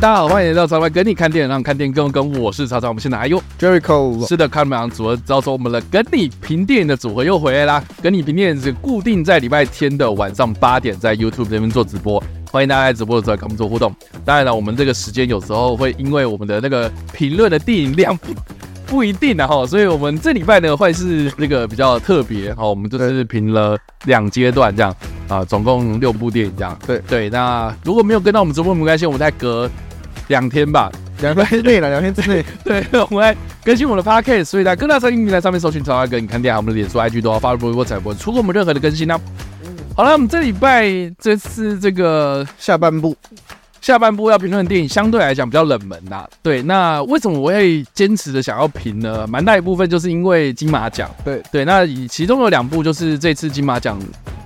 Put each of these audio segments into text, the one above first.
嗨，大家好，欢迎来到超派跟你看电影，让看电影更跟我是超超。我们现在还有 Jericho，是的，看马上组合，招收我们的跟你评电影的组合又回来啦。跟你评电影是固定在礼拜天的晚上八点在 YouTube 这边做直播，欢迎大家在直播的时候跟我们做互动。当然了，我们这个时间有时候会因为我们的那个评论的电影量。不一定啊哈，所以我们这礼拜呢会是那个比较特别哈，我们就是评了两阶段这样啊，总共六部电影这样。对对，那如果没有跟到我们直播没关系，我们再隔两天吧，两天内了，两天之内。对，我们来更新我们的 Podcast，所以在各大声音平台上面搜寻“超哥”，你看电影，我们的脸书、IG 都要发布，我才不会错过我们任何的更新呢、啊。好了，我们这礼拜这次这个下半部。下半部要评论的电影相对来讲比较冷门呐、啊，对，那为什么我会坚持的想要评呢？蛮大一部分就是因为金马奖，对对，那以其中有两部就是这次金马奖，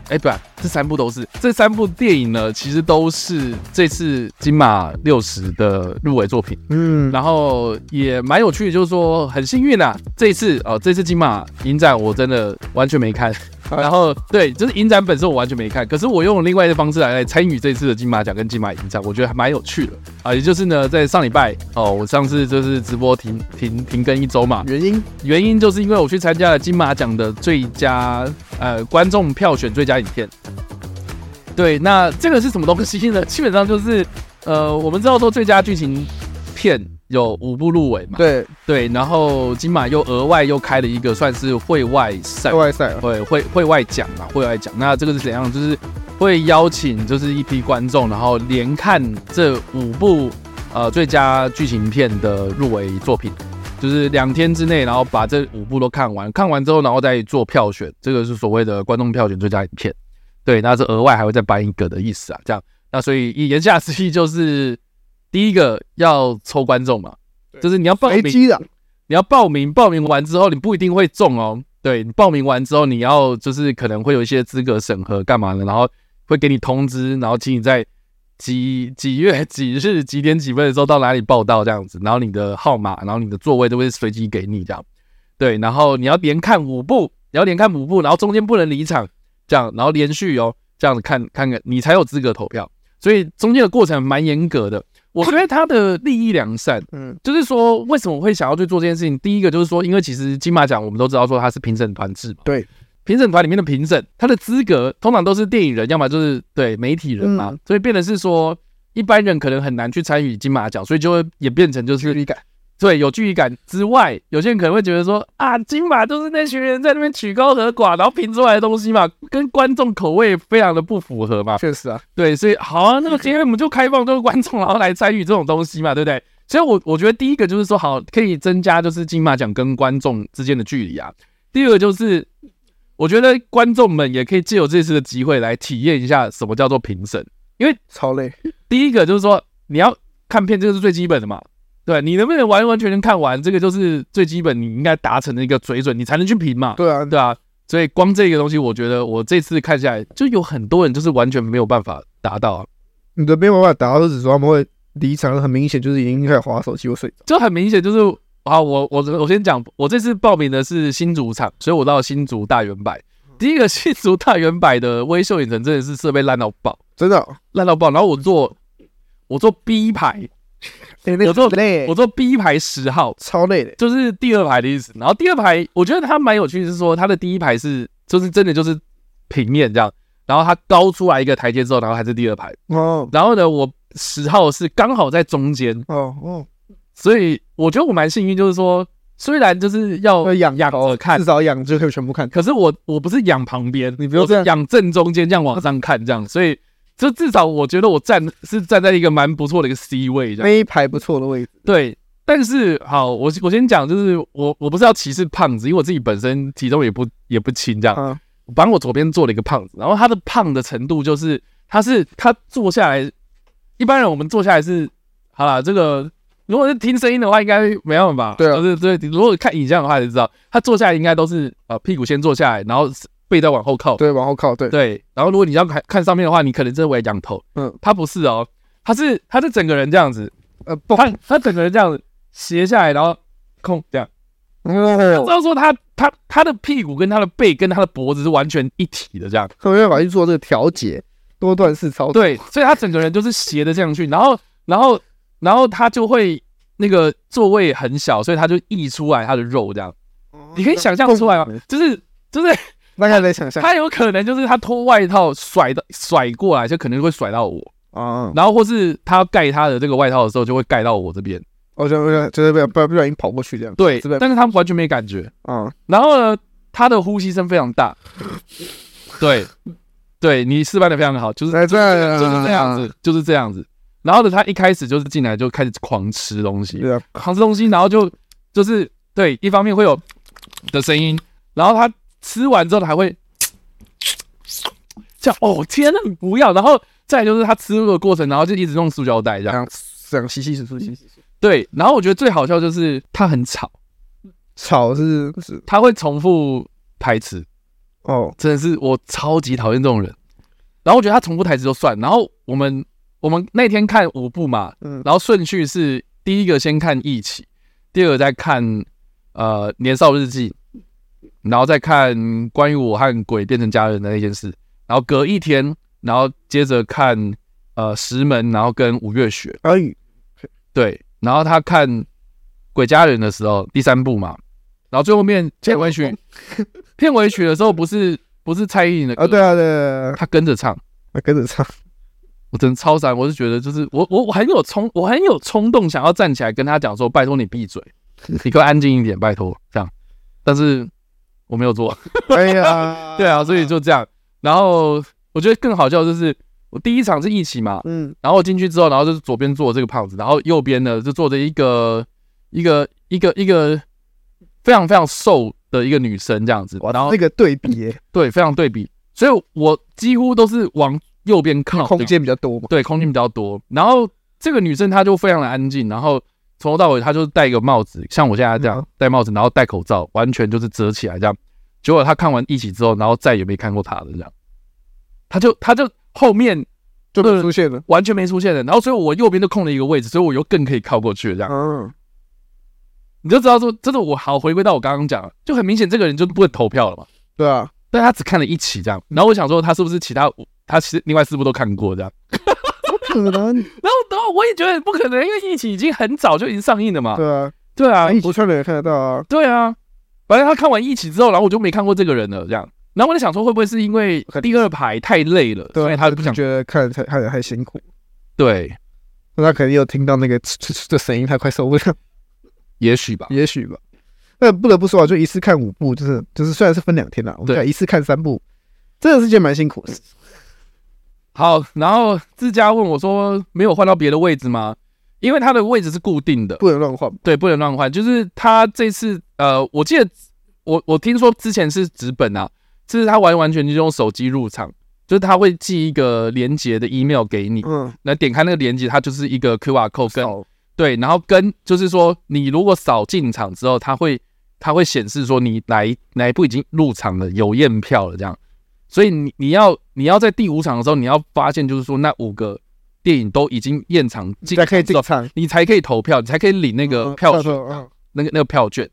哎、欸，不然这三部都是这三部电影呢，其实都是这次金马六十的入围作品，嗯，然后也蛮有趣的，就是说很幸运啊，这一次哦，这次金马影展我真的完全没看。然后对，就是影展本身我完全没看，可是我用另外一个方式来来参与这次的金马奖跟金马影展，我觉得还蛮有趣的啊。也就是呢，在上礼拜哦，我上次就是直播停停停更一周嘛，原因原因就是因为我去参加了金马奖的最佳呃观众票选最佳影片。对，那这个是什么东西呢？基本上就是呃，我们知道说最佳剧情片。有五部入围嘛？对对，然后金马又额外又开了一个算是会外赛，会外赛，会会会外奖嘛，会外奖。那这个是怎样？就是会邀请就是一批观众，然后连看这五部呃最佳剧情片的入围作品，就是两天之内，然后把这五部都看完，看完之后，然后再做票选，这个是所谓的观众票选最佳影片。对，那这额外还会再颁一个的意思啊，这样。那所以言下之意就是。第一个要抽观众嘛，就是你要报名的，你要报名，报名完之后你不一定会中哦。对，你报名完之后你要就是可能会有一些资格审核干嘛的，然后会给你通知，然后请你在几几月几日几点几分的时候到哪里报到这样子，然后你的号码，然后你的座位都会随机给你这样。对，然后你要连看五部，你要连看五部，然后中间不能离场，这样，然后连续哦这样子看看看，你才有资格投票。所以中间的过程蛮严格的。我觉得他的利益良善，嗯，就是说为什么我会想要去做这件事情？第一个就是说，因为其实金马奖我们都知道说他是评审团制嘛，对，评审团里面的评审，他的资格通常都是电影人，要么就是对媒体人嘛，所以变得是说一般人可能很难去参与金马奖，所以就会也变成就是。对，有距离感之外，有些人可能会觉得说啊，金马都是那群人在那边曲高和寡，然后评出来的东西嘛，跟观众口味非常的不符合嘛。确实啊，对，所以好啊，那么今天我们就开放这个观众，然后来参与这种东西嘛，对不对？所以我我觉得第一个就是说，好，可以增加就是金马奖跟观众之间的距离啊。第二个就是，我觉得观众们也可以借由这次的机会来体验一下什么叫做评审，因为超累。第一个就是说，你要看片，这个是最基本的嘛。对，你能不能完完全全看完，这个就是最基本你应该达成的一个水准，你才能去评嘛。对啊，对啊，所以光这个东西，我觉得我这次看下来，就有很多人就是完全没有办法达到啊。你的没有办法达到，是指说他们会离场，很明显就是已经开始划手机或睡着，就很明显就是啊，我我我先讲，我这次报名的是新竹场，所以我到新竹大圆柏。第一个新竹大圆柏的微秀影城真的是设备烂到爆，真的烂到爆。然后我坐我坐 B 排。我坐我坐 B 排十号，超累的，就是第二排的意思。然后第二排，我觉得它蛮有趣的是说，它的第一排是就是真的就是平面这样，然后它高出来一个台阶之后，然后还是第二排。哦。然后呢，我十号是刚好在中间。哦哦。所以我觉得我蛮幸运，就是说虽然就是要仰仰着看，至少仰就可以全部看。可是我我不是仰旁边，你不用这样仰正中间这样往上看这样，所以。就至少我觉得我站是站在一个蛮不错的一个 C 位，这样，那一排不错的位置。对，但是好，我我先讲，就是我我不是要歧视胖子，因为我自己本身体重也不也不轻，这样。嗯。我帮我左边坐了一个胖子，然后他的胖的程度就是，他是他坐下来，一般人我们坐下来是，好啦，这个如果是听声音的话，应该没办法。对啊，对对，如果看影像的话，就知道他坐下来应该都是呃屁股先坐下来，然后。背再往后靠，对，往后靠，对对。然后如果你要看看上面的话，你可能真的会仰头。嗯，他不是哦，他是他是整个人这样子，呃，不，他他整个人这样子斜下来，然后空这样。哦，知道说他他他的屁股跟他的背跟他的脖子是完全一体的这样，他没办法去做这个调节，多段式操作。对，所以他整个人就是斜的这样去，然后然后然后他就会那个座位很小，所以他就溢出来他的肉这样。你可以想象出来吗？就是就是 大概能想象，他有可能就是他脱外套甩的甩过来，就可能会甩到我啊。然后或是他要盖他的这个外套的时候，就会盖到我这边。哦就就是不不不小心跑过去这样。对，但是他完全没感觉啊。然后呢，他的呼吸声非常大。对，对你示范的非常的好，就是这样，就是这样子，就是这样子。然后呢，他一开始就是进来就开始狂吃东西，狂吃东西，然后就就是对，一方面会有的声音，然后他吃完之后他还会这样，哦天哪，你不要！然后再就是他吃的过程，然后就一直用塑胶袋这样这样吸吸吸吸吸。对，然后我觉得最好笑就是他很吵，吵是是，他会重复台词。哦，真的是我超级讨厌这种人。然后我觉得他重复台词就算。然后我们我们那天看五部嘛，嗯，然后顺序是第一个先看《一起》，第二个再看呃《年少日记》，然后再看关于我和鬼变成家人的那件事。然后隔一天，然后接着看呃《石门》，然后跟五月雪。哎，对。然后他看《鬼家人》的时候，第三部嘛，然后最后面片尾曲，片尾曲的时候不是不是蔡依林的歌啊？对啊，对，他跟着唱，他跟着唱，我真的超闪，我是觉得就是我我我很有冲，我很有冲动想要站起来跟他讲说，拜托你闭嘴，你可以安静一点，拜托这样，但是我没有做，哎呀，对啊，所以就这样。然后我觉得更好笑就是。我第一场是一起嘛，嗯，然后我进去之后，然后就是左边坐这个胖子，然后右边呢就坐着一个一个一个一个非常非常瘦的一个女生这样子，然后那个对比耶，对，非常对比，所以我几乎都是往右边靠，空间比较多嘛，对，空间比较多。然后这个女生她就非常的安静，然后从头到尾他就是戴一个帽子，像我现在这样戴帽子，然后戴口罩，完全就是遮起来这样。结果他看完一起之后，然后再也没看过他的这样，他就他就。后面就没出现了，完全没出现了。然后，所以我右边就空了一个位置，所以我又更可以靠过去这样。嗯，你就知道说，真的，我好回归到我刚刚讲，就很明显，这个人就不会投票了嘛。对啊，但他只看了一起这样。然后我想说，他是不是其他他其实另外四部都看过这样？不可能。然后，然后我也觉得不可能，因为疫情已经很早就已经上映了嘛。对啊，对啊，一期看的也看得到啊。对啊，反正他看完疫情之后，然后我就没看过这个人了这样。然后我在想说，会不会是因为第二排太累了，对，所以他就不想觉得看太看得太辛苦。对，那他肯定有听到那个 这声音，他快受不了。也许吧，也许吧。那不得不说啊，就一次看五部，就是就是虽然是分两天啦，我们一次看三部，真的是件蛮辛苦的。好，然后自家问我说，没有换到别的位置吗？因为他的位置是固定的，不能乱换。对，不能乱换。就是他这次，呃，我记得我我听说之前是纸本啊。就是他完完全全用手机入场，就是他会寄一个连接的 email 给你，嗯，来点开那个连接，它就是一个 QR code 跟对，然后跟就是说你如果扫进场之后，它会它会显示说你哪哪一步已经入场了，有验票了这样，所以你你要你要在第五场的时候，你要发现就是说那五个电影都已经验场进，才可以进场，你才可以投票，你才可以领那个票券，那个那个票券。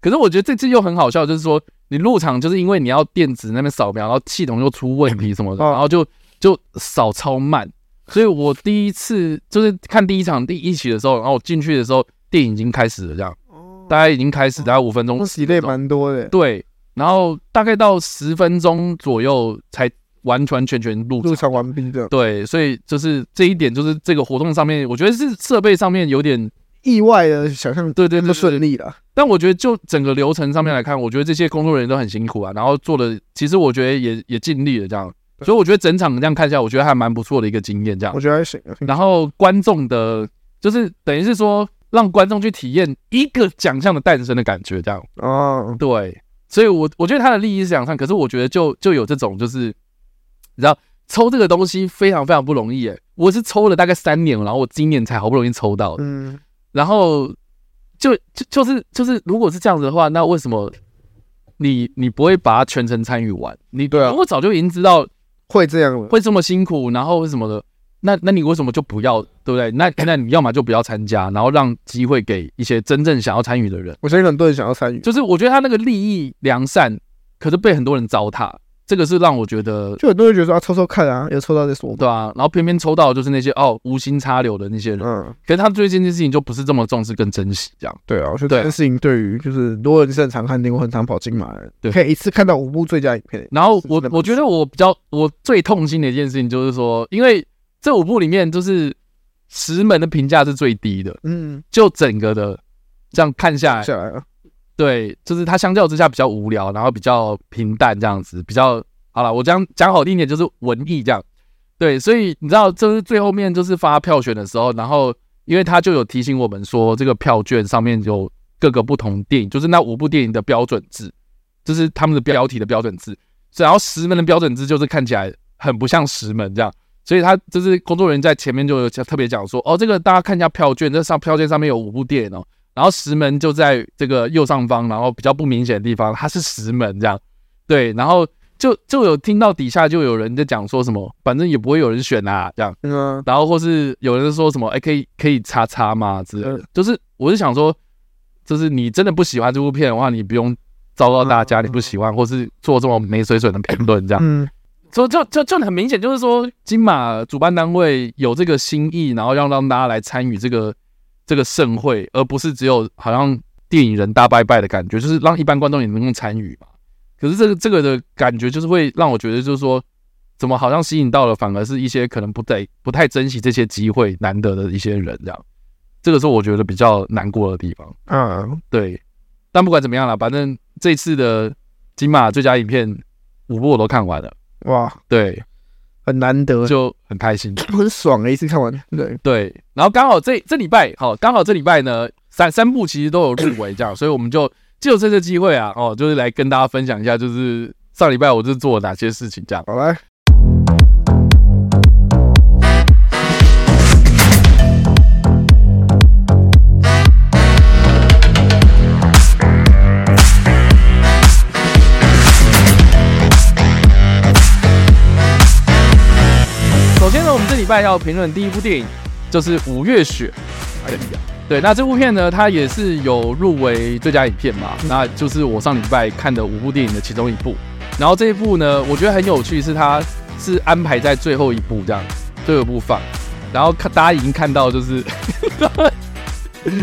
可是我觉得这次又很好笑，就是说。你入场就是因为你要电子那边扫描，然后系统又出问题什么的，然后就就扫超慢。所以我第一次就是看第一场第一期的时候，然后我进去的时候，电影已经开始了，这样，大家已经开始，大概五分钟，洗的也蛮多的。对，然后大概到十分钟左右才完完全全入入场完毕的。对，所以就是这一点，就是这个活动上面，我觉得是设备上面有点。意外的想象，对对，不顺利了。但我觉得，就整个流程上面来看，我觉得这些工作人员都很辛苦啊。然后做的，其实我觉得也也尽力了这样。所以我觉得整场这样看下来，我觉得还蛮不错的一个经验这样。我觉得还行。然后观众的，就是等于是说，让观众去体验一个奖项的诞生的感觉这样。哦，对。所以我我觉得他的利益是奖项，可是我觉得就就有这种，就是你知道，抽这个东西非常非常不容易诶。我是抽了大概三年，然后我今年才好不容易抽到。嗯。然后就就就是就是，如果是这样子的话，那为什么你你不会把它全程参与完？你对啊，我早就已经知道会这样，会这么辛苦，然后为什么的？那那你为什么就不要，对不对？那那你要么就不要参加，然后让机会给一些真正想要参与的人。我相信很多人想要参与，就是我觉得他那个利益良善，可是被很多人糟蹋。这个是让我觉得，就很多人觉得说啊，抽抽看啊，有抽到再说，对啊，然后偏偏抽到就是那些哦无心插柳的那些人，嗯，可是他对这件事情就不是这么重视跟珍惜这样。对啊，我觉得这件事情对于就是如果你是很常看电影，我很常跑金马的，对，可以一次看到五部最佳影片。然后我我觉得我比较我最痛心的一件事情就是说，因为这五部里面就是石门的评价是最低的，嗯，就整个的这样看下来，下来了。对，就是它相较之下比较无聊，然后比较平淡这样子，比较好了。我讲讲好听一点，就是文艺这样。对，所以你知道，就是最后面就是发票选的时候，然后因为他就有提醒我们说，这个票券上面有各个不同电影，就是那五部电影的标准字，就是他们的标题的标准字。然后石门的标准字就是看起来很不像石门这样，所以他就是工作人员在前面就有特别讲说，哦，这个大家看一下票券，这上票券上面有五部电影哦。然后石门就在这个右上方，然后比较不明显的地方，它是石门这样，对，然后就就有听到底下就有人在讲说什么，反正也不会有人选啊，这样，嗯，然后或是有人说什么，哎，可以可以叉叉吗之类的，就是我是想说，就是你真的不喜欢这部片的话，你不用遭到大家你不喜欢，或是做这么没水准的评论这样，嗯，所以就就就很明显就是说，金马主办单位有这个心意，然后要让大家来参与这个。这个盛会，而不是只有好像电影人大拜拜的感觉，就是让一般观众也能够参与嘛。可是这个这个的感觉，就是会让我觉得，就是说，怎么好像吸引到了，反而是一些可能不太不太珍惜这些机会难得的一些人，这样。这个是我觉得比较难过的地方。嗯，对。但不管怎么样了，反正这次的金马最佳影片五部我都看完了。哇，对。很难得，就很开心，很爽的一次看完。对对，然后刚好这这礼拜，好，刚好这礼拜呢，三三部其实都有入围，这样，所以我们就就这次机会啊，哦，就是来跟大家分享一下，就是上礼拜我是做了哪些事情，这样。好来。礼拜要评论第一部电影就是《五月雪》。对，那这部片呢，它也是有入围最佳影片嘛，那就是我上礼拜看的五部电影的其中一部。然后这一部呢，我觉得很有趣，是它是安排在最后一部这样，最后一部放。然后看大家已经看到就是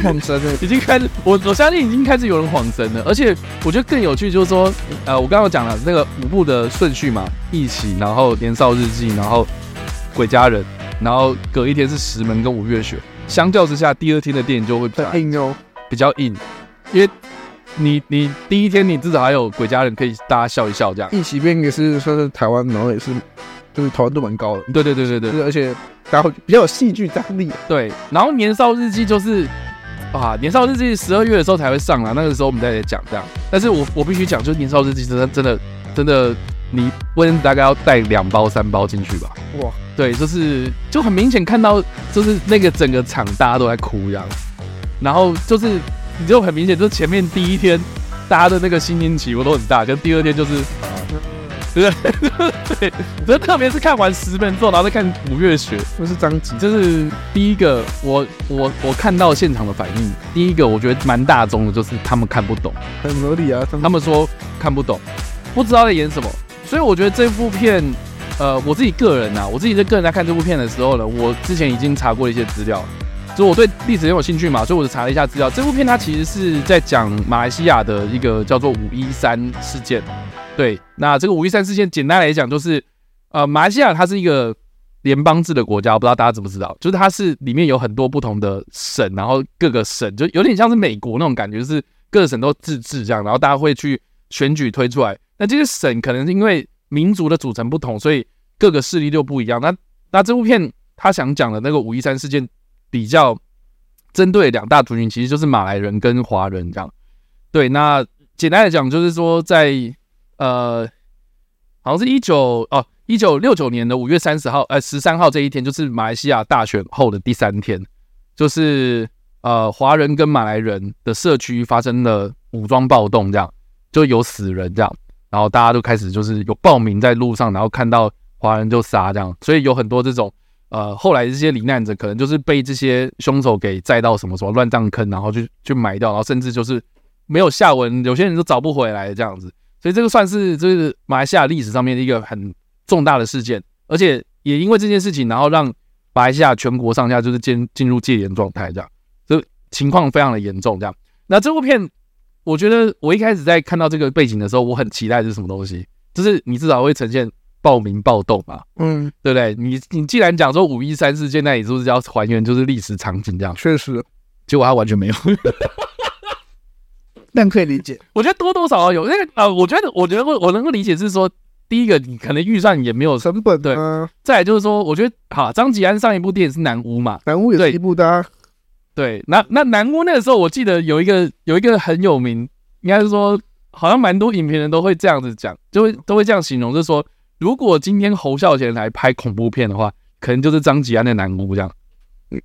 晃神了，已经开始，我我相信已经开始有人晃神了。而且我觉得更有趣就是说，呃，我刚刚讲了那个五部的顺序嘛，一起，然后年少日记，然后。鬼家人，然后隔一天是石门跟五月雪，相较之下，第二天的电影就会比较硬哦，比较硬，因为你你第一天你至少还有鬼家人可以大家笑一笑这样，一起变也是算是台湾，然后也是就是台湾度蛮高的，对对对对对，而且然后比较有戏剧张力，对，然后年少日记就是啊，年少日记十二月的时候才会上啦，那个时候我们再来讲这样，但是我我必须讲，就是年少日记真的真的真的。你温大概要带两包三包进去吧？哇，对，就是就很明显看到，就是那个整个场大家都在哭一样，然后就是你就很明显，就是前面第一天大家的那个心情起伏都很大，就第二天就是，对 对，就特别是看完石门之后，然后再看五月雪，就是张吉，就是第一个我我我看到现场的反应，第一个我觉得蛮大众的，就是他们看不懂，很合理啊，他们说看不懂，不知道在演什么。所以我觉得这部片，呃，我自己个人呐，我自己在个人在看这部片的时候呢，我之前已经查过一些资料，就我对历史很有兴趣嘛，所以我就查了一下资料。这部片它其实是在讲马来西亚的一个叫做五一三事件。对，那这个五一三事件简单来讲就是，呃，马来西亚它是一个联邦制的国家，我不知道大家知不知道，就是它是里面有很多不同的省，然后各个省就有点像是美国那种感觉，就是各省都自治这样，然后大家会去选举推出来。那这些省可能是因为民族的组成不同，所以各个势力就不一样。那那这部片他想讲的那个五一三事件，比较针对两大族群，其实就是马来人跟华人这样。对，那简单来讲，就是说在呃，好像是一九哦一九六九年的五月三十号，呃十三号这一天，就是马来西亚大选后的第三天，就是呃华人跟马来人的社区发生了武装暴动，这样就有死人这样。然后大家都开始就是有报名在路上，然后看到华人就杀这样，所以有很多这种呃，后来这些罹难者可能就是被这些凶手给载到什么什么乱葬坑，然后就就埋掉，然后甚至就是没有下文，有些人都找不回来这样子。所以这个算是就是马来西亚历史上面的一个很重大的事件，而且也因为这件事情，然后让马来西亚全国上下就是进进入戒严状态，这样，就情况非常的严重，这样。那这部片，我觉得我一开始在看到这个背景的时候，我很期待是什么东西，就是你至少会呈现暴民暴动嘛，嗯，对不对？你你既然讲说五一三事件，那你是不是要还原就是历史场景这样？确实，结果他完全没有。但可以理解，我觉得多多少少有。那个呃，我觉得，我觉得我我能够理解是说，第一个你可能预算也没有成本，对，再来就是说，我觉得好，张吉安上一部电影是《南屋》嘛，《南巫》也是一部的、啊，对，那那《南屋》那个时候，我记得有一个有一个很有名，应该是说，好像蛮多影评人都会这样子讲，就会都会这样形容，就是说，如果今天侯孝贤来拍恐怖片的话，可能就是张吉安的《南屋》这样，嗯，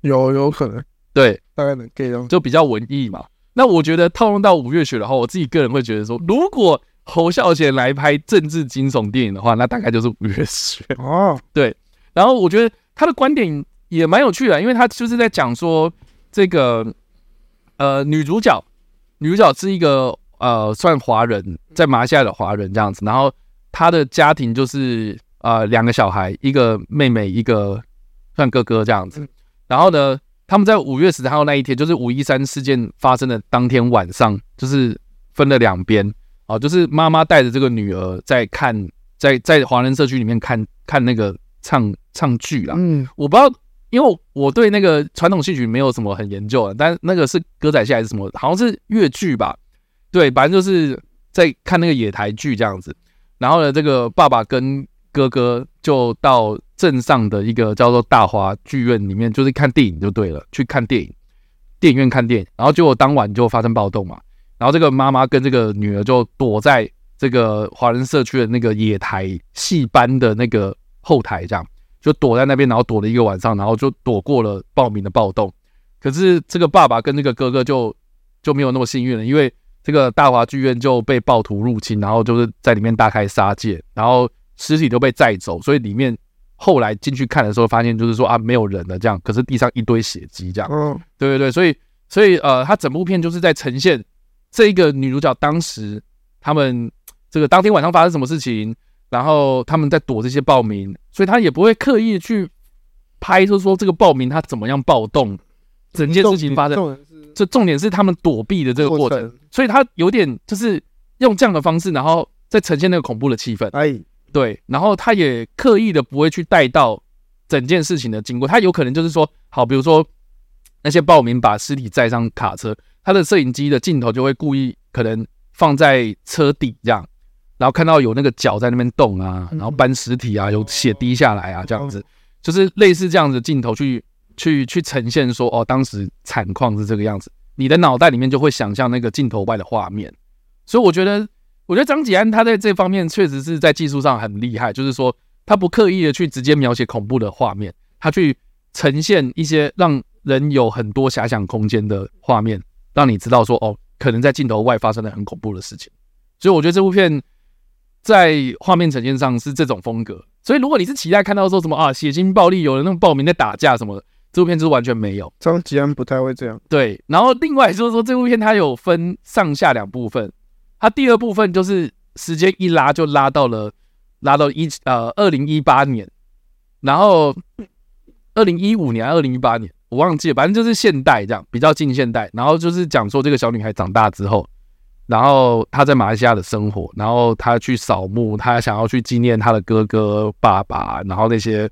有有可能，对，大概能 get 到，就比较文艺嘛。那我觉得套用到五月雪的话，我自己个人会觉得说，如果侯孝贤来拍政治惊悚电影的话，那大概就是五月雪哦。对，然后我觉得他的观点也蛮有趣的，因为他就是在讲说这个呃女主角，女主角是一个呃算华人，在马来西亚的华人这样子，然后她的家庭就是呃两个小孩，一个妹妹，一个算哥哥这样子，然后呢。他们在五月十三号那一天，就是五一三事件发生的当天晚上，就是分了两边啊，就是妈妈带着这个女儿在看，在在华人社区里面看看那个唱唱剧啦。嗯，我不知道，因为我对那个传统戏曲没有什么很研究的，但那个是歌仔戏还是什么，好像是粤剧吧？对，反正就是在看那个野台剧这样子。然后呢，这个爸爸跟哥哥就到镇上的一个叫做大华剧院里面，就是看电影就对了，去看电影，电影院看电影。然后结果当晚就发生暴动嘛，然后这个妈妈跟这个女儿就躲在这个华人社区的那个野台戏班的那个后台，这样就躲在那边，然后躲了一个晚上，然后就躲过了暴民的暴动。可是这个爸爸跟这个哥哥就就没有那么幸运了，因为这个大华剧院就被暴徒入侵，然后就是在里面大开杀戒，然后。尸体都被载走，所以里面后来进去看的时候，发现就是说啊，没有人了这样，可是地上一堆血迹这样。嗯，对对对，所以所以呃，他整部片就是在呈现这一个女主角当时他们这个当天晚上发生什么事情，然后他们在躲这些暴民，所以他也不会刻意去拍，就是说这个暴民他怎么样暴动，整件事情发生，这重点是他们躲避的这个过程，所以他有点就是用这样的方式，然后再呈现那个恐怖的气氛。哎。对，然后他也刻意的不会去带到整件事情的经过，他有可能就是说，好，比如说那些暴民把尸体载上卡车，他的摄影机的镜头就会故意可能放在车底这样，然后看到有那个脚在那边动啊，然后搬尸体啊，有血滴下来啊，这样子，就是类似这样子镜头去去去呈现说，哦，当时惨况是这个样子，你的脑袋里面就会想象那个镜头外的画面，所以我觉得。我觉得张吉安他在这方面确实是在技术上很厉害，就是说他不刻意的去直接描写恐怖的画面，他去呈现一些让人有很多遐想空间的画面，让你知道说哦，可能在镜头外发生了很恐怖的事情。所以我觉得这部片在画面呈现上是这种风格。所以如果你是期待看到说什么啊血腥暴力，有人那种暴民在打架什么的，这部片就是完全没有。张吉安不太会这样。对，然后另外就是说这部片它有分上下两部分。它第二部分就是时间一拉就拉到了，拉到一呃二零一八年，然后二零一五年还二零一八年我忘记了，反正就是现代这样比较近现代，然后就是讲说这个小女孩长大之后，然后他在马来西亚的生活，然后他去扫墓，他想要去纪念他的哥哥爸爸，然后那些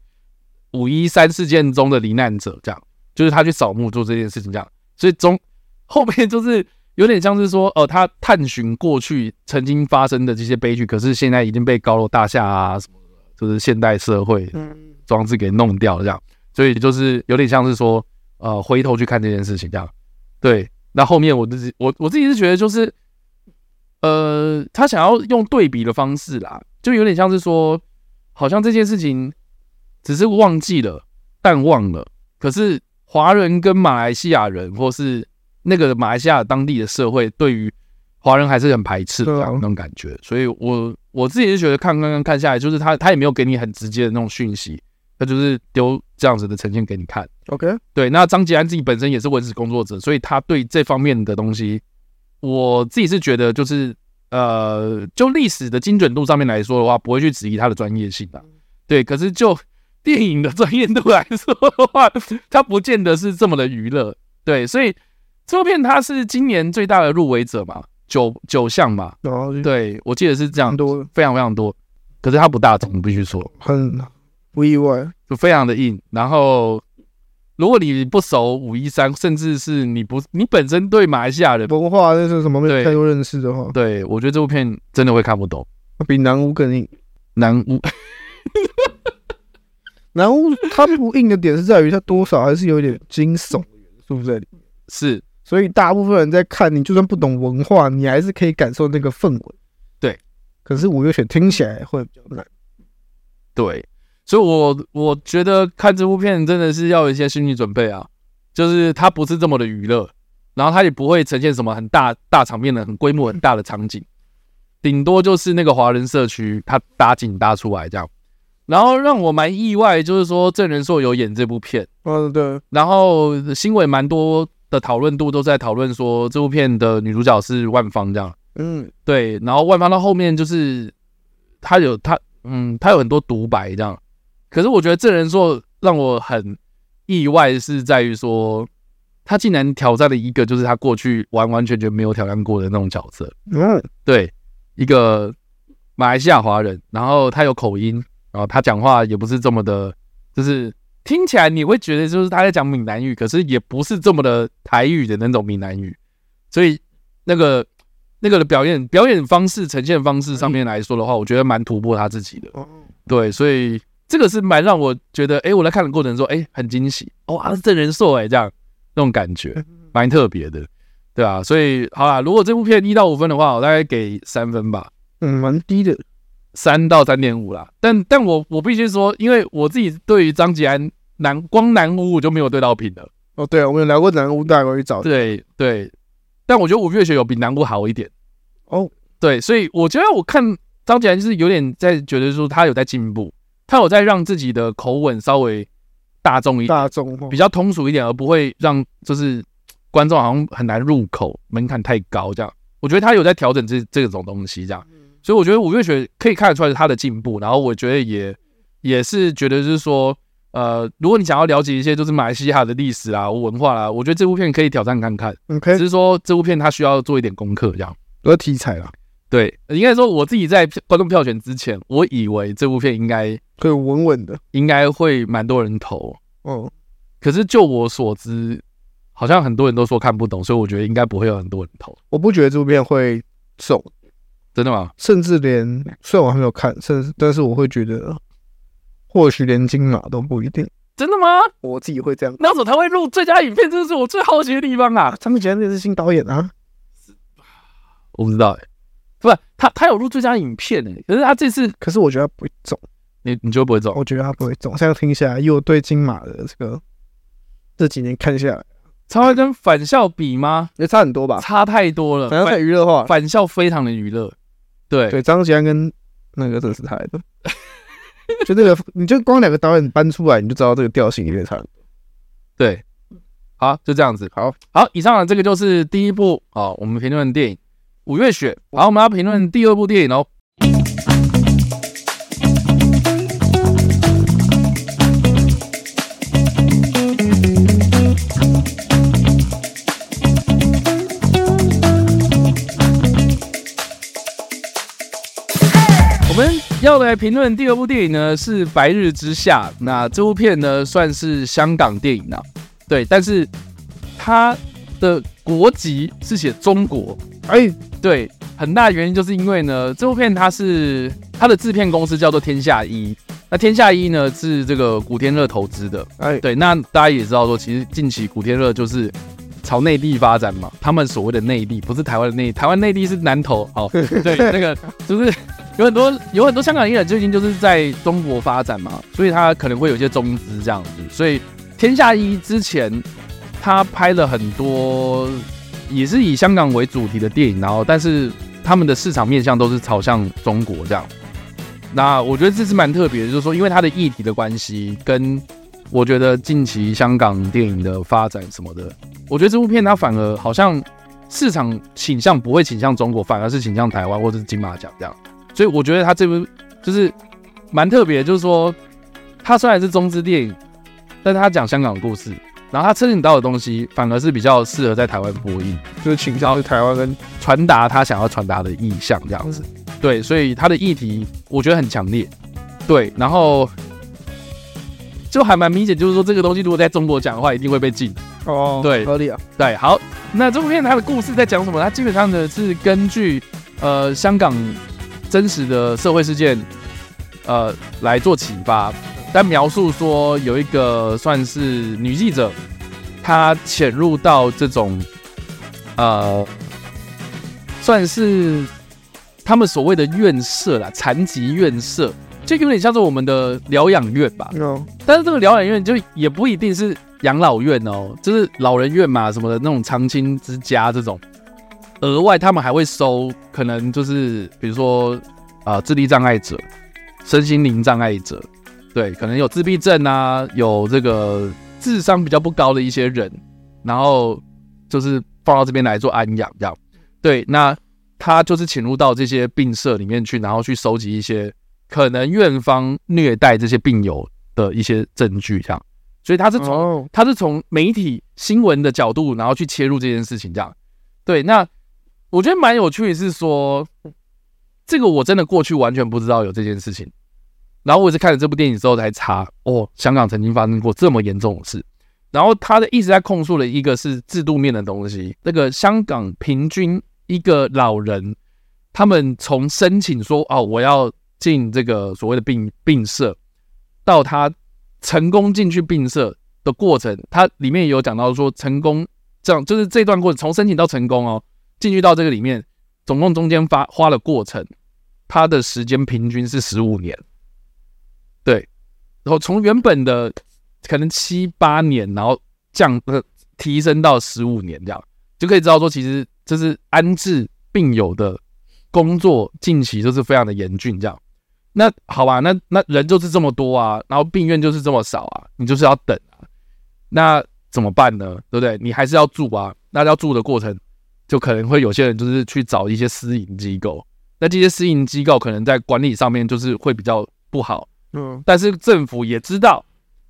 五一三事件中的罹难者，这样就是他去扫墓做这件事情这样，所以中后面就是。有点像是说，呃，他探寻过去曾经发生的这些悲剧，可是现在已经被高楼大厦啊什么的，就是现代社会装置给弄掉了这样，所以就是有点像是说，呃，回头去看这件事情这样。对，那后面我自己，我我自己是觉得就是，呃，他想要用对比的方式啦，就有点像是说，好像这件事情只是忘记了、淡忘了，可是华人跟马来西亚人或是。那个马来西亚当地的社会对于华人还是很排斥的那种感觉，所以我我自己是觉得看刚刚看下来，就是他他也没有给你很直接的那种讯息，他就是丢这样子的呈现给你看。OK，对，那张吉安自己本身也是文史工作者，所以他对这方面的东西，我自己是觉得就是呃，就历史的精准度上面来说的话，不会去质疑它的专业性啊。对，可是就 电影的专业度来说的话，它不见得是这么的娱乐。对，所以这部片它是今年最大的入围者嘛，九九项嘛。哦，对，我记得是这样，多非常非常多。可是它不大众，必须说，很不意外，就非常的硬。然后。如果你不熟五一三，甚至是你不你本身对马来西亚的文化那是什么没有太多认识的话，对，我觉得这部片真的会看不懂，比南屋更硬。南屋，南屋它不硬的点是在于它多少还是有一点惊悚元素在里，是，所以大部分人在看你，就算不懂文化，你还是可以感受那个氛围。对，可是五月雪听起来会比较难。对。所以我，我我觉得看这部片真的是要有一些心理准备啊，就是它不是这么的娱乐，然后它也不会呈现什么很大大场面的、很规模很大的场景，顶多就是那个华人社区它搭景搭出来这样。然后让我蛮意外，就是说郑仁硕有演这部片，嗯，对。然后新闻蛮多的讨论度都在讨论说这部片的女主角是万芳这样，嗯，对。然后万芳到后面就是她有她，嗯，她有很多独白这样。可是我觉得这人做让我很意外，是在于说他竟然挑战了一个就是他过去完完全全没有挑战过的那种角色。嗯，对，一个马来西亚华人，然后他有口音，然后他讲话也不是这么的，就是听起来你会觉得就是他在讲闽南语，可是也不是这么的台语的那种闽南语。所以那个那个的表演表演方式、呈现方式上面来说的话，我觉得蛮突破他自己的。对，所以。这个是蛮让我觉得，哎，我在看的过程中，哎，很惊喜，哦，啊，是真人秀，哎，这样那种感觉蛮特别的，对啊，所以好啦，如果这部片一到五分的话，我大概给三分吧，嗯，蛮低的，三到三点五啦。但但我我必须说，因为我自己对于张吉安南光南屋我就没有对到评的。哦，对啊，我们有聊过南屋，大概去找。对对，但我觉得五月雪有比南屋好一点。哦，对，所以我觉得我看张吉安就是有点在觉得说他有在进步。他有在让自己的口吻稍微大众一点，大众比较通俗一点，而不会让就是观众好像很难入口，门槛太高这样。我觉得他有在调整这这种东西这样，所以我觉得五月雪可以看得出来他的进步。然后我觉得也也是觉得就是说，呃，如果你想要了解一些就是马来西亚的历史啊、文化啊，我觉得这部片可以挑战看看。OK，只是说这部片它需要做一点功课这样，多题材啦。对，应该说我自己在观众票选之前，我以为这部片应该会稳稳的，应该会蛮多人投。嗯，可是就我所知，好像很多人都说看不懂，所以我觉得应该不会有很多人投。我不觉得这部片会中，真的吗？甚至连虽然我还没有看，甚至但是我会觉得，或许连金马都不一定。真的吗？我自己会这样。那时候他会入最佳影片，这是我最好奇的地方啊！张吉安那是新导演啊，我不知道哎、欸。不是他，他有录最佳影片诶，可是他这次，可是我觉得他不会中，你你觉得不会中？我觉得他不会中。现在听下来，又对金马的这个这几年看下来，他会跟返校比吗？也差很多吧？差太多了。反校太娱乐化，返校非常的娱乐。对对，张吉安跟那个郑是他的，就那个，你就光两个导演搬出来，你就知道这个调性有点差。对，好，就这样子。好好，以上的这个就是第一部啊，我们评论的电影。五月雪，好，我们要评论第二部电影哦。我们要来评论第二部电影呢，是《白日之下》。那这部片呢，算是香港电影啊，对，但是它的国籍是写中国。哎，对，很大原因就是因为呢，这部片它是它的制片公司叫做天下一，那天下一呢是这个古天乐投资的。哎，对，那大家也知道说，其实近期古天乐就是朝内地发展嘛，他们所谓的内地不是台湾的内地，台湾内地是南投。好，对，那个就是有很多有很多香港艺人最近就是在中国发展嘛，所以他可能会有一些中资这样子，所以天下一之前他拍了很多。也是以香港为主题的电影，然后但是他们的市场面向都是朝向中国这样。那我觉得这是蛮特别的，就是说因为他的议题的关系，跟我觉得近期香港电影的发展什么的，我觉得这部片它反而好像市场倾向不会倾向中国，反而是倾向台湾或者是金马奖这样。所以我觉得他这部就是蛮特别，就是说他虽然是中资电影，但他讲香港的故事，然后他牵引到的东西反而是比较适合在台湾播映，就是倾向是台湾跟传达他想要传达的意向这样子。对，所以他的议题我觉得很强烈。对，然后。就还蛮明显，就是说这个东西如果在中国讲的话，一定会被禁。哦，对，合理啊。对，好，那这部片它的故事在讲什么？它基本上呢是根据呃香港真实的社会事件呃来做启发，但描述说有一个算是女记者，她潜入到这种呃算是他们所谓的院舍啦，残疾院舍。就有点像是我们的疗养院吧，但是这个疗养院就也不一定是养老院哦，就是老人院嘛什么的那种长青之家这种。额外他们还会收，可能就是比如说啊、呃，智力障碍者、身心灵障碍者，对，可能有自闭症啊，有这个智商比较不高的一些人，然后就是放到这边来做安养这样。对，那他就是潜入到这些病舍里面去，然后去收集一些。可能院方虐待这些病友的一些证据，这样，所以他是从他是从媒体新闻的角度，然后去切入这件事情，这样。对，那我觉得蛮有趣的是说，这个我真的过去完全不知道有这件事情，然后我是看了这部电影之后才查，哦，香港曾经发生过这么严重的事，然后他的一直在控诉的一个是制度面的东西，那个香港平均一个老人，他们从申请说哦，我要。进这个所谓的病病社，到他成功进去病社的过程，他里面有讲到说，成功这样就是这段过程从申请到成功哦，进去到这个里面，总共中间发花的过程，他的时间平均是十五年，对，然后从原本的可能七八年，然后降呃提升到十五年这样，就可以知道说，其实这是安置病友的工作近期就是非常的严峻这样。那好吧，那那人就是这么多啊，然后病院就是这么少啊，你就是要等啊，那怎么办呢？对不对？你还是要住啊，那要住的过程，就可能会有些人就是去找一些私营机构，那这些私营机构可能在管理上面就是会比较不好，嗯，但是政府也知道，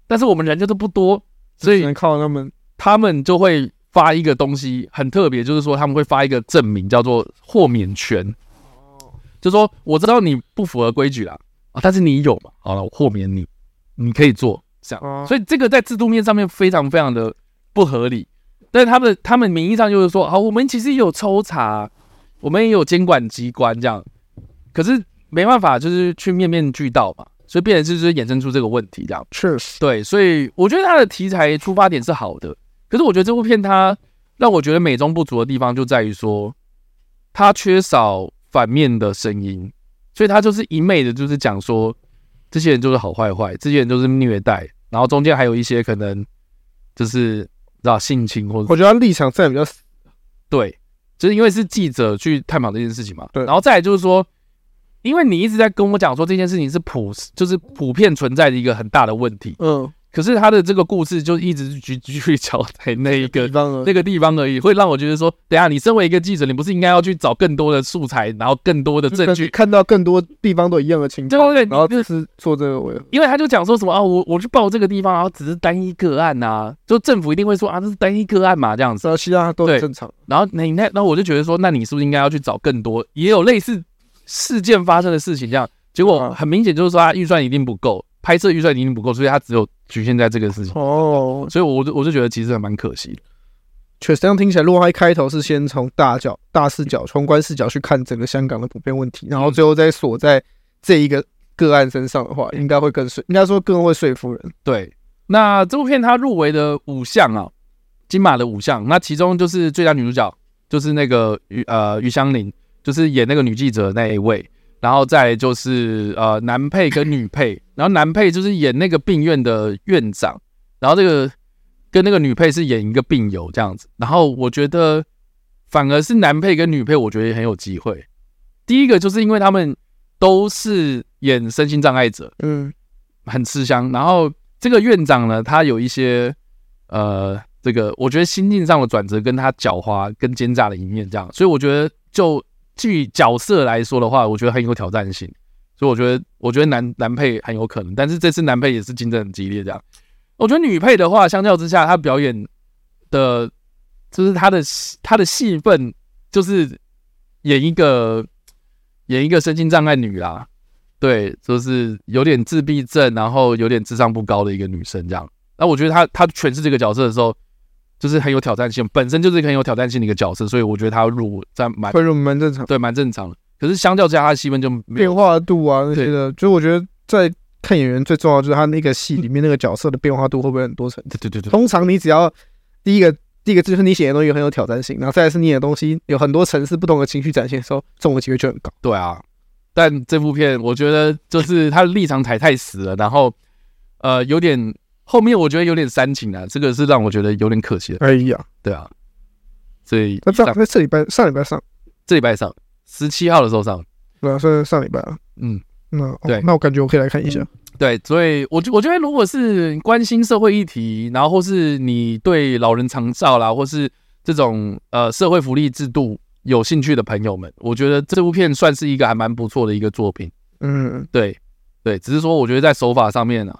但是我们人就是不多，所以只能靠他们，他们就会发一个东西很特别，就是说他们会发一个证明，叫做豁免权。就说我知道你不符合规矩啦，啊，但是你有嘛？好了，我豁免你，你可以做这样。所以这个在制度面上面非常非常的不合理。但是他们他们名义上就是说，好，我们其实也有抽查，我们也有监管机关这样。可是没办法，就是去面面俱到嘛，所以变成就是衍生出这个问题这样。确实，对，所以我觉得他的题材出发点是好的，可是我觉得这部片它让我觉得美中不足的地方就在于说，它缺少。反面的声音，所以他就是一昧的，就是讲说这些人就是好坏坏，这些人就是虐待，然后中间还有一些可能就是知道性侵或者，我觉得他立场在比较对，就是因为是记者去探访这件事情嘛，对，然后再来就是说，因为你一直在跟我讲说这件事情是普，就是普遍存在的一个很大的问题，嗯。可是他的这个故事就一直聚聚焦在那一个那个地方而已，会让我觉得说，等下你身为一个记者，你不是应该要去找更多的素材，然后更多的证据，看到更多地方都一样的情况，对，然后就是做这个为，因为他就讲说什么啊，我我去报这个地方，然后只是单一个案呐，就政府一定会说啊，这是单一个案嘛，这样子，其他都很正常。然后那那那我就觉得说，那你是不是应该要去找更多？也有类似事件发生的事情？这样结果很明显就是说，他预算一定不够。拍摄预算一定不够，所以他只有局限在这个事情哦，所以我就我就觉得其实还蛮可惜的。确实，这样听起来，如果他一开头是先从大角大视角、宏观视角去看整个香港的普遍问题，然后最后再锁在这一个个案身上的话，应该会更说，应该说更会说服人。对，那这部片它入围的五项啊，金马的五项，那其中就是最佳女主角，就是那个余呃于香凝，就是演那个女记者那一位。然后再就是呃男配跟女配，然后男配就是演那个病院的院长，然后这个跟那个女配是演一个病友这样子。然后我觉得反而是男配跟女配，我觉得也很有机会。第一个就是因为他们都是演身心障碍者，嗯，很吃香。然后这个院长呢，他有一些呃这个我觉得心境上的转折，跟他狡猾跟奸诈的一面，这样，所以我觉得就据角色来说的话，我觉得很有挑战性。所以我觉得，我觉得男男配很有可能，但是这次男配也是竞争很激烈，这样。我觉得女配的话，相较之下，她表演的，就是她的她的戏份，就是演一个演一个身心障碍女啦，对，就是有点自闭症，然后有点智商不高的一个女生这样。那我觉得她她诠释这个角色的时候，就是很有挑战性，本身就是一个很有挑战性的一个角色，所以我觉得他入在蛮会入蛮正常，对，蛮正常的。可是相较之下，他的戏份就变化度啊那些的，就我觉得在。看演员最重要就是他那个戏里面那个角色的变化度会不会很多层次？对对对对。通常你只要第一个第一个就是你写的东西很有挑战性，然后再来是你的东西有很多层次不同的情绪展现的时候，中的机会就很高。对啊，但这部片我觉得就是他的立场踩太死了，然后呃有点后面我觉得有点煽情啊，这个是让我觉得有点可惜的。哎呀，对啊，所以那上在这礼拜上礼拜上。这礼拜上。十七号的时候上，对啊，是上礼拜啊，嗯。那、哦、对，那我感觉我可以来看一下。对，所以我觉我觉得，如果是关心社会议题，然后或是你对老人长照啦，或是这种呃社会福利制度有兴趣的朋友们，我觉得这部片算是一个还蛮不错的一个作品。嗯，对。对，只是说我觉得在手法上面呢、啊，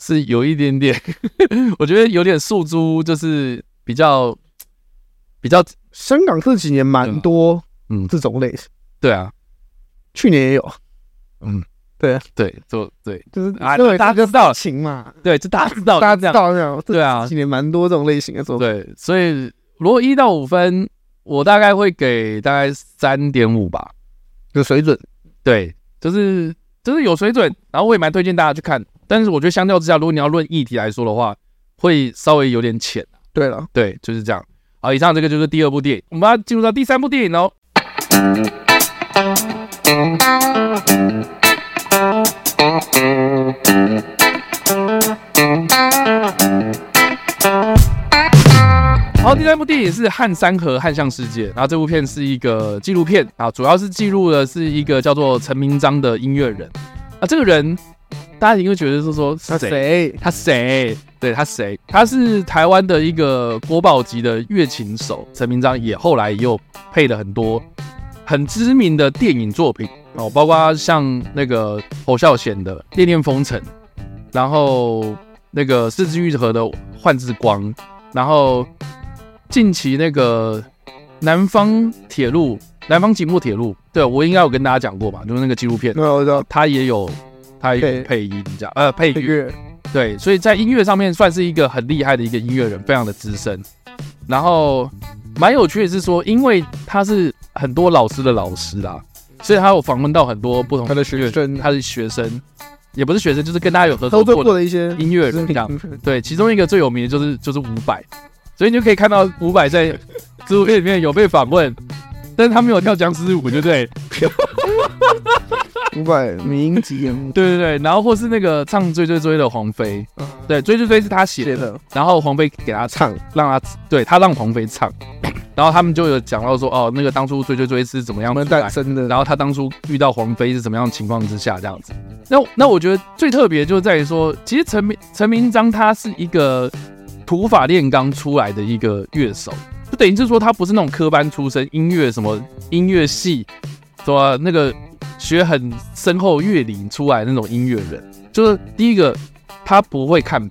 是有一点点，我觉得有点诉诸，就是比较比较香港这几年蛮多嗯。这种类型。对啊，去年也有。嗯，对对，就对，就是啊，大家知道情嘛，对，就大家知道，大家知道那样，对啊，今年蛮多这种类型的作品，对，所以如果一到五分，我大概会给大概三点五吧，有水准，对，就是就是有水准，然后我也蛮推荐大家去看，但是我觉得相较之下，如果你要论议题来说的话，会稍微有点浅，对了，对，就是这样，好，以上这个就是第二部电影，我们要进入到第三部电影哦。好，第三部电影是《汉三河汉象世界》，然后这部片是一个纪录片啊，主要是记录的是一个叫做陈明章的音乐人啊。这个人大家应该觉得是说他谁？他谁？对，他谁？他是台湾的一个国宝级的乐琴手，陈明章也后来又配了很多很知名的电影作品。哦，包括像那个侯孝贤的《恋恋风尘》，然后那个是枝裕和的《幻之光》，然后近期那个南方铁路、南方寂寞铁路，对，我应该有跟大家讲过吧？就是那个纪录片，对，我知道，他也有，他也有配音这样，呃，配乐，乐对，所以在音乐上面算是一个很厉害的一个音乐人，非常的资深。然后蛮有趣的是说，因为他是很多老师的老师啦。所以他有访问到很多不同他的学生，他的学生也不是学生，就是跟大家有合作过的一些音乐人这样。对，其中一个最有名的就是就是伍佰，所以你就可以看到伍佰在纪录片里面有被访问，但是他没有跳僵尸舞，对不对？伍佰名级人物，对对对，然后或是那个唱追追追的黄妃，对，追追追是他写的，然后黄妃给他唱，让他对他让黄妃唱。然后他们就有讲到说，哦，那个当初追追追是怎么样诞生的？然后他当初遇到黄妃是怎么样的情况之下这样子。那那我觉得最特别就在于说，其实陈明陈明章他是一个土法炼钢出来的一个乐手，就等于是说他不是那种科班出身，音乐什么音乐系，说那个学很深厚乐理出来那种音乐人。就是第一个，他不会看。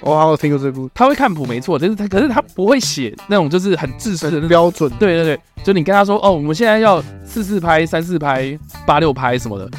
我好像听过这部，他会看谱没错，但是他可是他不会写那种就是很制式的标准。对对对，就你跟他说哦，我们现在要四四拍、三四拍、八六拍什么的，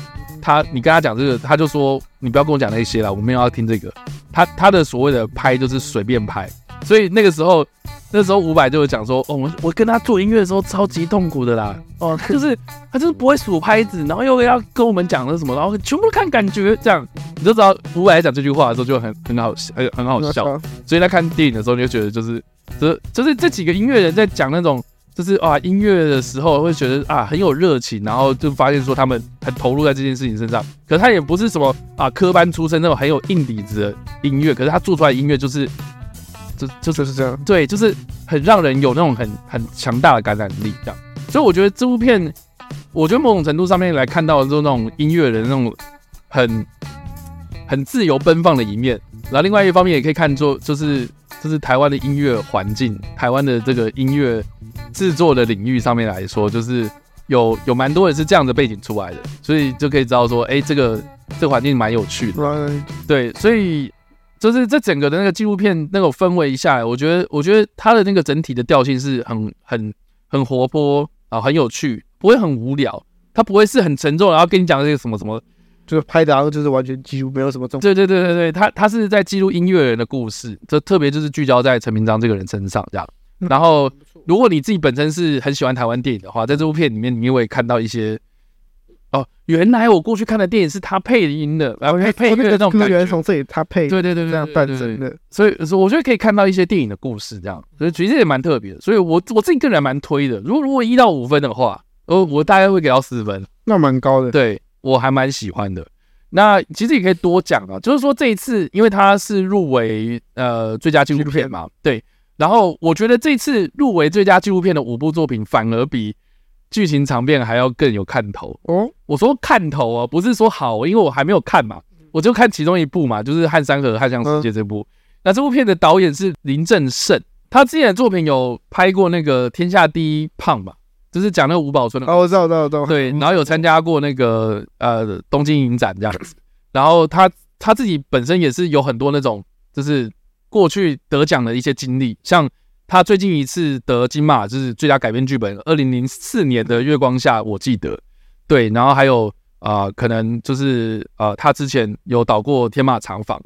他你跟他讲这个，他就说你不要跟我讲那些了，我没有要听这个。他他的所谓的拍就是随便拍，所以那个时候。那时候伍佰就有讲说，哦，我我跟他做音乐的时候超级痛苦的啦，哦，就是他就是不会数拍子，然后又要跟我们讲那什么，然后全部都看感觉，这样。你就知道伍佰在讲这句话的时候就很很好很很好笑，所以在看电影的时候你就觉得就是，就是就是这几个音乐人在讲那种就是啊音乐的时候会觉得啊很有热情，然后就发现说他们很投入在这件事情身上，可是他也不是什么啊科班出身那种很有硬底子的音乐，可是他做出来的音乐就是。就就就是这样，对，就是很让人有那种很很强大的感染力，这样。所以我觉得这部片，我觉得某种程度上面来看到就是那种音乐人那种很很自由奔放的一面。然后另外一方面也可以看作，就是就是台湾的音乐环境，台湾的这个音乐制作的领域上面来说，就是有有蛮多人是这样的背景出来的，所以就可以知道说，哎、欸，这个这个环境蛮有趣的。对，所以就是这整个的那个纪录片那种氛围一下来，我觉得我觉得它的那个整体的调性是很很很活泼啊，很有趣，不会很无聊，它不会是很沉重，然后跟你讲这个什么什么。就是拍的，然后就是完全几乎没有什么重。对对对对对，他他是在记录音乐人的故事，这特别就是聚焦在陈明章这个人身上这样。然后，如果你自己本身是很喜欢台湾电影的话，在这部片里面，你也会看到一些哦，原来我过去看的电影是他配音的，然后配配乐的那种感觉，从这里他配，对对对，这样诞生的。所以，我觉得可以看到一些电影的故事这样，所以其实也蛮特别的。所以我我自己个人蛮推的。如果如果一到五分的话，呃，我大概会给到四分，那蛮高的。对。我还蛮喜欢的。那其实也可以多讲啊，就是说这一次，因为它是入围呃最佳纪录片嘛，对。然后我觉得这次入围最佳纪录片的五部作品，反而比剧情长片还要更有看头哦。我说看头啊，不是说好，因为我还没有看嘛，我就看其中一部嘛，就是《汉山河·汉江世界》这部。那这部片的导演是林正盛，他之前的作品有拍过那个《天下第一胖》吧。就是讲那个吴宝春的哦，我知道，我知道，我知道。对，然后有参加过那个呃东京影展这样子，然后他他自己本身也是有很多那种就是过去得奖的一些经历，像他最近一次得金马就是最佳改编剧本，二零零四年的《月光下》，我记得。对，然后还有啊、呃，可能就是呃，他之前有导过《天马茶坊》，《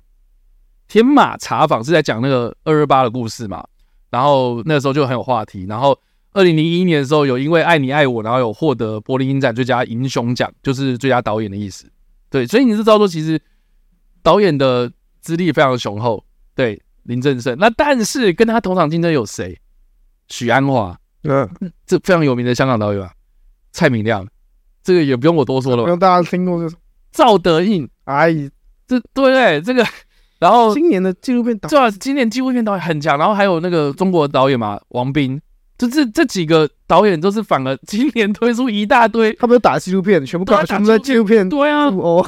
天马茶坊》是在讲那个二二八的故事嘛，然后那个时候就很有话题，然后。二零零一年的时候，有因为爱你爱我，然后有获得柏林影展最佳英雄奖，就是最佳导演的意思。对，所以你是知道说，其实导演的资历非常雄厚。对，林正盛。那但是跟他同场竞争有谁？许鞍华，嗯，这非常有名的香港导演啊。蔡明亮，这个也不用我多说了吧，不用大家听过就是赵德胤。哎，这对对，这个。然后今年的纪录片导，对啊，今年纪录片导演很强。然后还有那个中国导演嘛，王斌。就这这几个导演都是反而今年推出一大堆，他们都打纪录片，全部搞全部在纪录片。对啊，哦，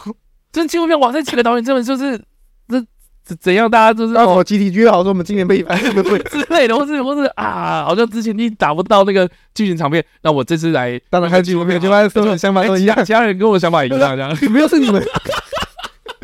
这纪录片哇，这几个导演真的就是这怎怎样？大家就是哦，集体约好像说我们今年被一百个对 之类的，或是或是啊，好像之前你打不到那个剧情场面，那我这次来当然看纪录片，就发现想法都一样，其他人跟我想法一样，这样 没有是你们。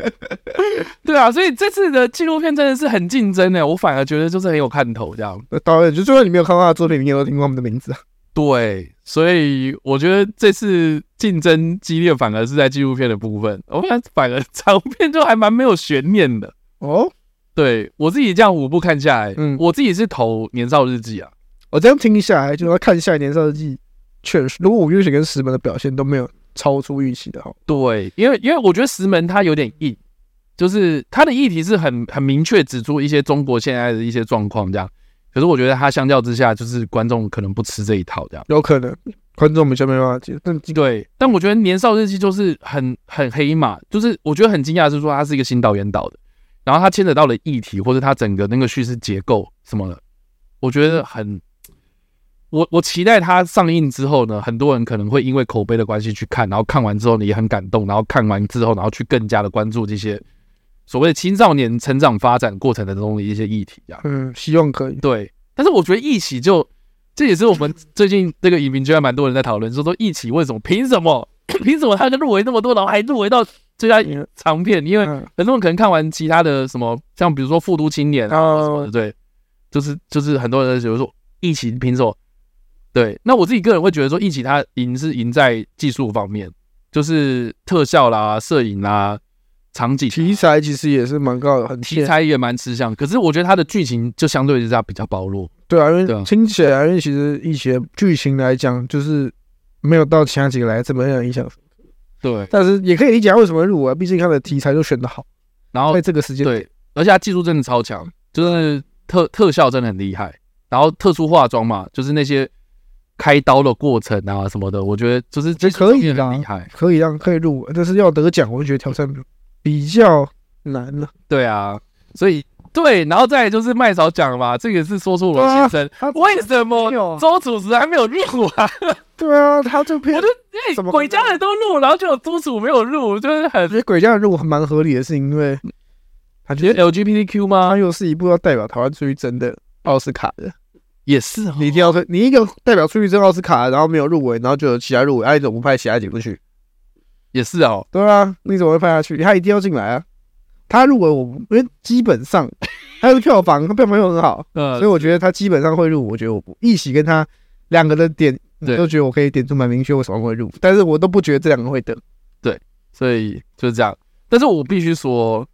对啊，所以这次的纪录片真的是很竞争的，我反而觉得就是很有看头这样。那 导演就就算你没有看过他的作品，你也都听过他们的名字啊。对，所以我觉得这次竞争激烈，反而是在纪录片的部分。我看反而长片就还蛮没有悬念的哦。对我自己这样五部看下来，嗯，我自己是投《年少日记》啊。我这样听下来，就要看下《年少日记》，确实，如果五月雪跟石门的表现都没有。超出预期的哈，对，因为因为我觉得石门它有点硬，就是它的议题是很很明确指出一些中国现在的一些状况这样，可是我觉得它相较之下，就是观众可能不吃这一套这样，有可能观众比较没办法接，但对，但我觉得年少日记就是很很黑马，就是我觉得很惊讶是说它是一个新导演导的，然后它牵扯到了议题或者它整个那个叙事结构什么的，我觉得很。我我期待它上映之后呢，很多人可能会因为口碑的关系去看，然后看完之后呢也很感动，然后看完之后，然后去更加的关注这些所谓的青少年成长发展过程的中的一些议题啊。嗯，希望可以。对，但是我觉得一起就这也是我们最近这个影评圈还蛮多人在讨论，说说一起为什么凭什么 凭什么他就入围那么多，然后还入围到最佳长片？因为很多人可能看完其他的什么，像比如说《复读青年》啊什么的，对，就是就是很多人觉得说一起凭什么？对，那我自己个人会觉得说，一起它赢是赢在技术方面，就是特效啦、摄影啦、场景题材其实也是蛮高的，很题材也蛮吃香。可是我觉得它的剧情就相对之下比较薄弱。对啊，因为听起来，因为其实一些剧情来讲，就是没有到其他几个来这么样影响。对，但是也可以理解为什么入围，毕竟它的题材都选得好，然后在这个时间对，而且它技术真的超强，就是特特效真的很厉害，然后特殊化妆嘛，就是那些。开刀的过程啊什么的，我觉得就是这可以的，厉害，可以让可以入，但是要得奖，我就觉得挑战比较难了。对啊，所以对，然后再来就是麦嫂讲嘛，这个是说出我心声，啊、为什么周楚时还没有入啊？对啊，他这片我就因为鬼家人都入，然后就有周楚没有入，就是很觉得鬼家人入蛮合理的，是因为。他觉得 LGBTQ 吗？他又是一部要代表台湾出去争的奥斯卡的，也是、哦。你一定要推，你一个代表出去争奥斯卡，然后没有入围，然后就有其他入围，哎、啊，你怎么不派其他几部去？也是哦，对啊，你怎么会派他去？他一定要进来啊！他入围，我因为基本上 他的票房，他票房又很好，嗯，所以我觉得他基本上会入。我觉得我不一起跟他两个的点，都觉得我可以点出蛮明确为什么会入，但是我都不觉得这两个会得。对，所以就是这样。但是我必须说，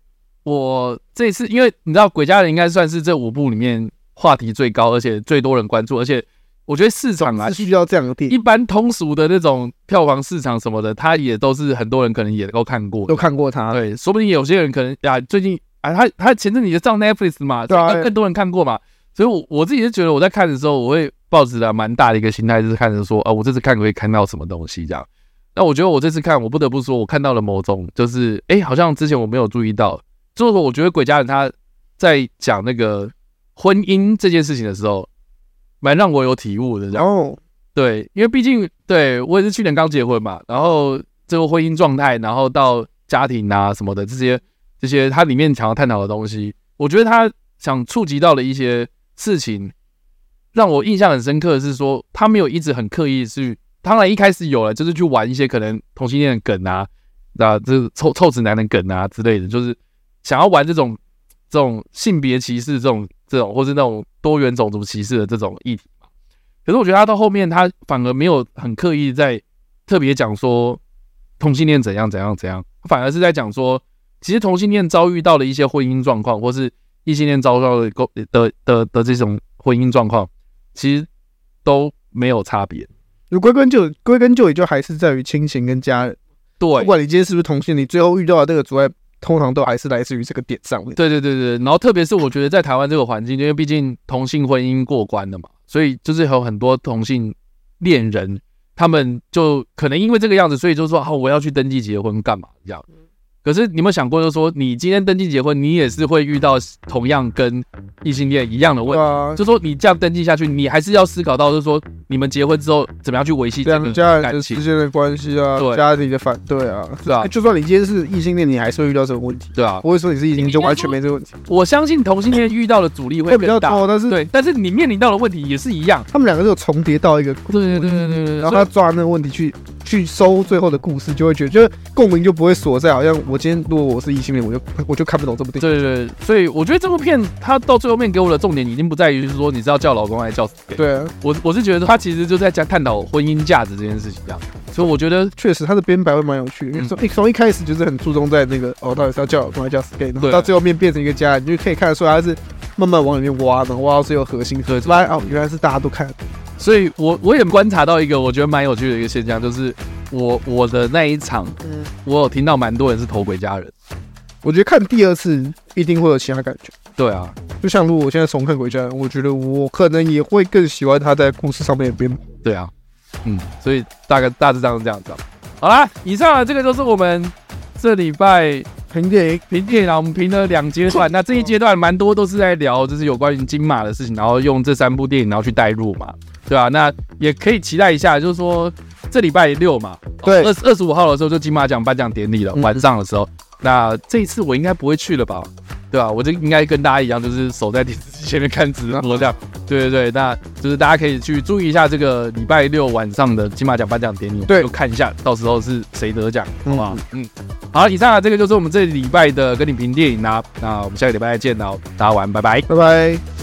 我这次因为你知道，《鬼家人》应该算是这五部里面话题最高，而且最多人关注，而且我觉得市场啊需要这样的。一般通俗的那种票房市场什么的，他也都是很多人可能也都看过，都看过他。对，说不定有些人可能啊，最近啊，他他前阵子也上 Netflix 嘛，对啊，更多人看过嘛。所以我，我我自己是觉得我在看的时候，我会抱着蛮大的一个心态，就是看着说啊，我这次看可以看到什么东西这样。那我觉得我这次看，我不得不说，我看到了某种，就是哎、欸，好像之前我没有注意到，就是说，我觉得鬼家人他在讲那个婚姻这件事情的时候，蛮让我有体悟的。然后，对，因为毕竟对我也是去年刚结婚嘛，然后这个婚姻状态，然后到家庭啊什么的这些这些，它里面想要探讨的东西，我觉得他想触及到的一些事情，让我印象很深刻的是说，他没有一直很刻意去。当然一开始有了，就是去玩一些可能同性恋的梗啊，啊，这臭臭直男的梗啊之类的，就是想要玩这种这种性别歧视这种这种，或是那种多元种族歧视的这种议题嘛。可是我觉得他到后面，他反而没有很刻意在特别讲说同性恋怎样怎样怎样，反而是在讲说，其实同性恋遭遇到的一些婚姻状况，或是异性恋遭到的的的的，的这种婚姻状况，其实都没有差别。就归根究归根究底，就还是在于亲情跟家人。对，不管你今天是不是同性，你最后遇到的这个阻碍，通常都还是来自于这个点上面。对对对对，然后特别是我觉得在台湾这个环境，因为毕竟同性婚姻过关了嘛，所以就是有很多同性恋人，他们就可能因为这个样子，所以就说哦，我要去登记结婚干嘛这样。可是你有没有想过，就是说你今天登记结婚，你也是会遇到同样跟异性恋一样的问题。啊、就说你这样登记下去，你还是要思考到，就是说你们结婚之后怎么样去维系这个家人之间的关系啊，对家庭的反对啊，是啊。就算你今天是异性恋，你还是会遇到这个问题，对啊。不会说你是异性就完全没这个问题。我相信同性恋遇到的阻力会，会比较大，但是对，但是你面临到的问题也是一样，他们两个就重叠到一个，对对对对对，然后他抓那个问题去去收最后的故事，就会觉得就是共鸣就不会锁在好像我今天如果我是。异性恋，我就我就看不懂这部电影。对对对，所以我觉得这部片它到最后面给我的重点已经不在于是说你是要叫老公还是叫死。对啊，我我是觉得他其实就在讲探讨婚姻价值这件事情这样。所以我觉得确实他的编排会蛮有趣的，因为从一从一开始就是很注重在那个哦，到底是要叫老公还是叫死 gay，然后到最后面变成一个家，你就可以看得出来他是慢慢往里面挖的，挖到最后核心。对，来哦，原来是大家都看。所以我我也观察到一个我觉得蛮有趣的一个现象，就是我我的那一场，嗯，我有听到蛮多人是投鬼家人。我觉得看第二次一定会有其他感觉。对啊，就像如果我现在重看《鬼家人》，我觉得我可能也会更喜欢他在故事上面的编排。对啊，嗯，所以大概大致上是这样子。好啦，以上啊，这个就是我们这礼拜评电影评电影啊，我们评了两阶段。那这一阶段蛮多都是在聊，就是有关于金马的事情，然后用这三部电影然后去带入嘛，对吧、啊？那也可以期待一下，就是说这礼拜六嘛，对，二二十五号的时候就金马奖颁奖典礼了，晚上的时候。那这一次我应该不会去了吧？对吧、啊？我就应该跟大家一样，就是守在电视机前面看直播这样。对对对，那就是大家可以去注意一下这个礼拜六晚上的金马奖颁奖典礼，对，就看一下到时候是谁得奖，好不好？嗯，好，以上啊，这个就是我们这礼拜的跟你评电影啦。那我们下个礼拜再见喽，大家晚安，拜拜，拜拜。